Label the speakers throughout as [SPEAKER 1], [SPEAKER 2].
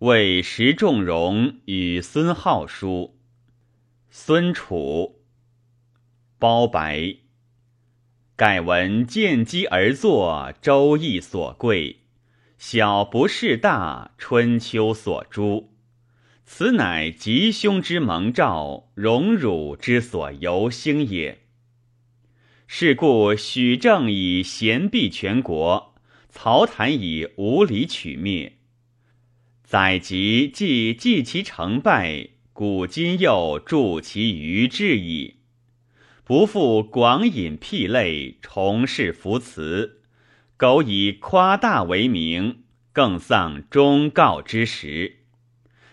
[SPEAKER 1] 为石仲荣与孙浩书。孙楚。包白。盖闻见机而作，周易所贵；小不事大，春秋所诛。此乃吉凶之蒙兆，荣辱之所由兴也。是故许正以贤毕全国，曹谭以无理取灭。载籍既记其成败，古今又著其余志矣。不复广引辟类，重事扶辞，苟以夸大为名，更丧忠告之实。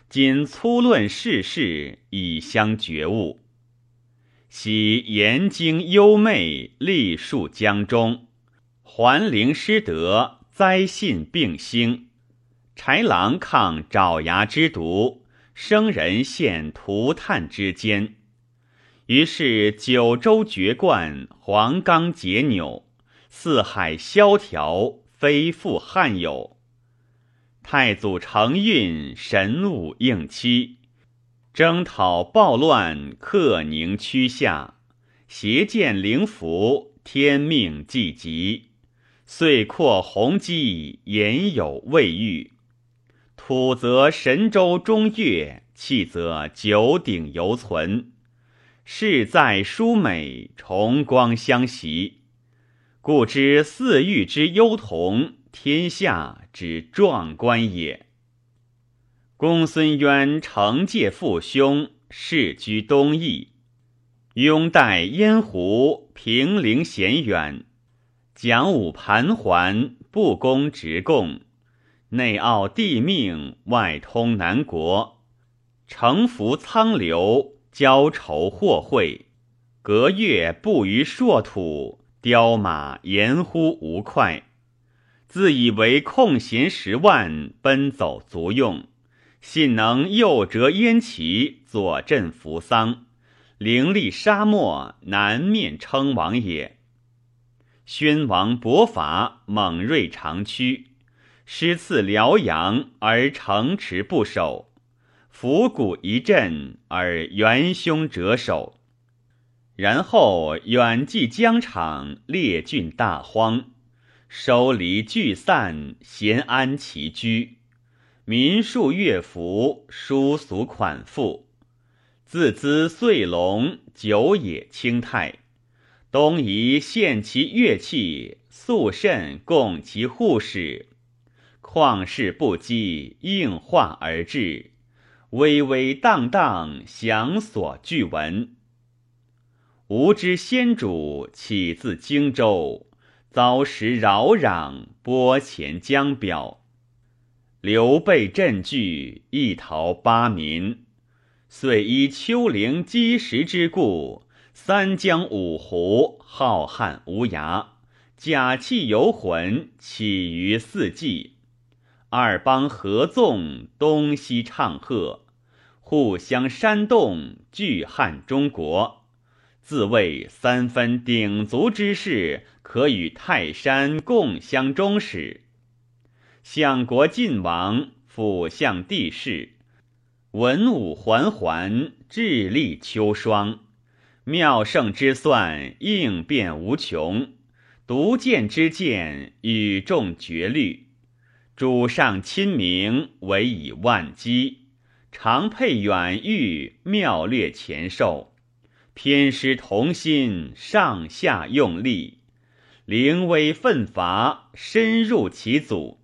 [SPEAKER 1] 今粗论世事，以相觉悟。喜言经幽昧，立树江中，桓灵失德，灾信并兴。豺狼抗爪牙之毒，生人陷涂炭之间。于是九州绝冠，黄冈解纽，四海萧条，非复汉有。太祖承运，神武应期，征讨暴乱，克宁区下，邪见灵符，天命既极，遂扩宏基，言有未遇。土则神州中岳，气则九鼎犹存，事在殊美，重光相袭，故知四域之幽同。天下之壮观也。公孙渊惩戒父兄，世居东邑，拥戴燕胡，平陵险远，讲武盘桓，不攻直贡，内傲帝命，外通南国，城服苍流，交愁祸会，隔月布于朔土，雕马言乎无快。自以为空闲十万，奔走足用，信能诱折燕齐，左镇扶桑，凌厉沙漠，南面称王也。宣王伯伐，猛锐长驱，师赐辽阳，而城池不守；伏谷一震，而元凶折首。然后远继疆场，列郡大荒。收离聚散，闲安其居；民数乐服，殊俗款赋。自资岁隆，久也清泰。东夷献其乐器，肃慎供其护使。旷世不羁，应化而至。巍巍荡荡，祥所俱闻。吾之先主，起自荆州。遭时扰攘，波前江表，刘备振据，一逃八民。遂依丘陵积石之故，三江五湖浩瀚无涯，甲气游魂，起于四季。二邦合纵，东西唱和，互相煽动，聚汉中国。自谓三分鼎足之势。可与泰山共相终始。相国晋王，辅相帝室，文武环环，智力秋霜。妙胜之算，应变无穷；独见之见，与众绝虑。主上亲民，委以万机；常佩远誉，妙略前授。偏师同心，上下用力。临危奋伐，深入其阻；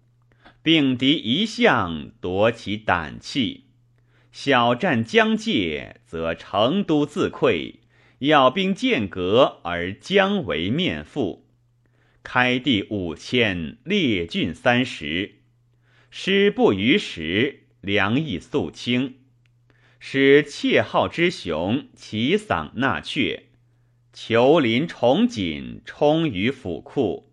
[SPEAKER 1] 并敌一向，夺其胆气。小战疆界，则成都自溃；要兵间隔，而将为面覆。开地五千，列郡三十，师不逾时，粮亦肃清，使窃号之雄，齐嗓纳阙。求林重锦，充于府库。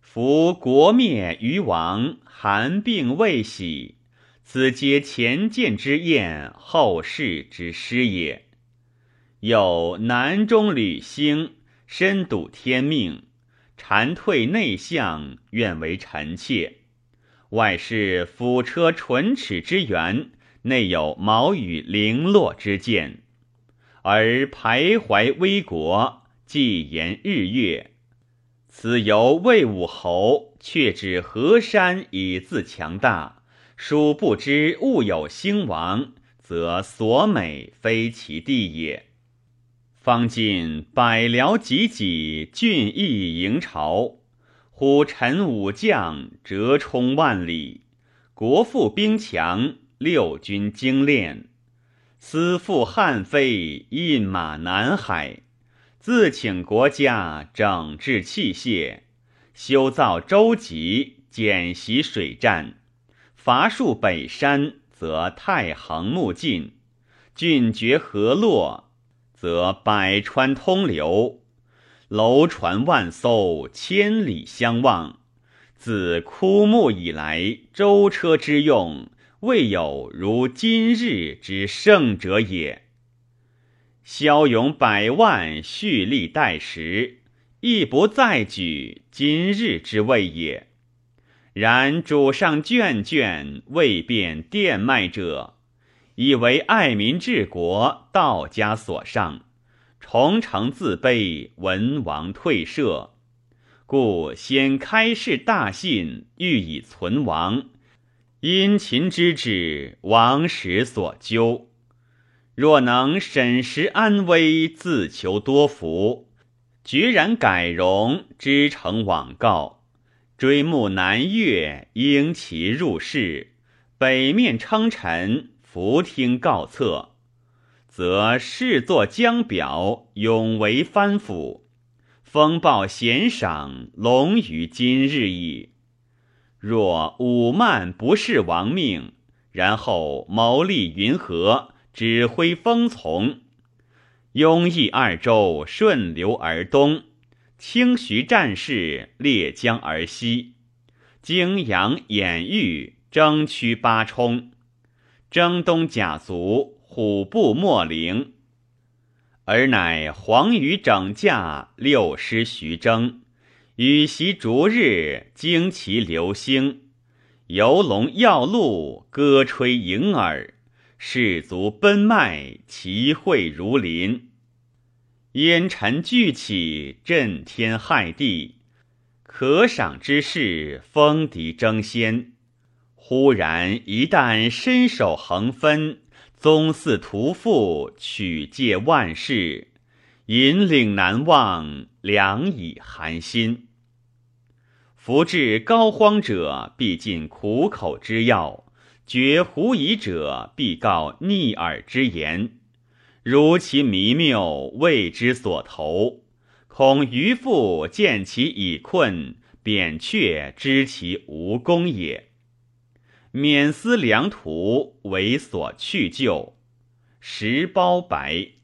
[SPEAKER 1] 夫国灭于亡，寒病未喜，此皆前见之验，后世之师也。有南中履星，深睹天命，蝉退内向，愿为臣妾。外是辅车唇齿之源，内有毛羽零落之剑，而徘徊危国，既言日月。此犹魏武侯，却指河山以自强大。殊不知物有兴亡，则所美非其地也。方尽百僚济济，俊逸迎朝。虎臣武将，折冲万里；国富兵强，六军精练。私赴汉非，印马南海。自请国家，整治器械，修造舟楫，简习水战。伐戍北山，则太行木尽；郡绝河洛。则百川通流，楼船万艘，千里相望。自枯木以来，舟车之用，未有如今日之盛者也。骁勇百万，蓄力待时，亦不再举今日之位也。然主上眷眷，未变电脉者。以为爱民治国，道家所上，崇诚自卑，文王退社，故先开示大信，欲以存亡。殷勤之至，王时所究。若能审时安危，自求多福，决然改容，知诚往告，追慕南越，应其入室，北面称臣。弗听告策，则视作江表，永为藩府；封报贤赏，隆于今日矣。若武慢不是亡命，然后谋立云和，指挥风从，雍益二州顺流而东，清徐战事列江而西，泾阳兖豫争驱八冲。征东甲卒，虎步莫陵，而乃黄羽整驾，六师徐征，羽席逐日，旌旗流星，游龙耀鹿，歌吹迎耳，士卒奔迈，齐会如林，烟尘聚起，震天骇地，可赏之势，风敌争先。忽然一旦伸手横分，宗嗣屠父，取借万世，引领难忘，良以寒心。夫至膏肓者，必尽苦口之药；绝狐疑者，必告逆耳之言。如其弥谬，谓之所投，恐愚父见其已困，扁鹊知其无功也。免思良图，为所去就。时包白。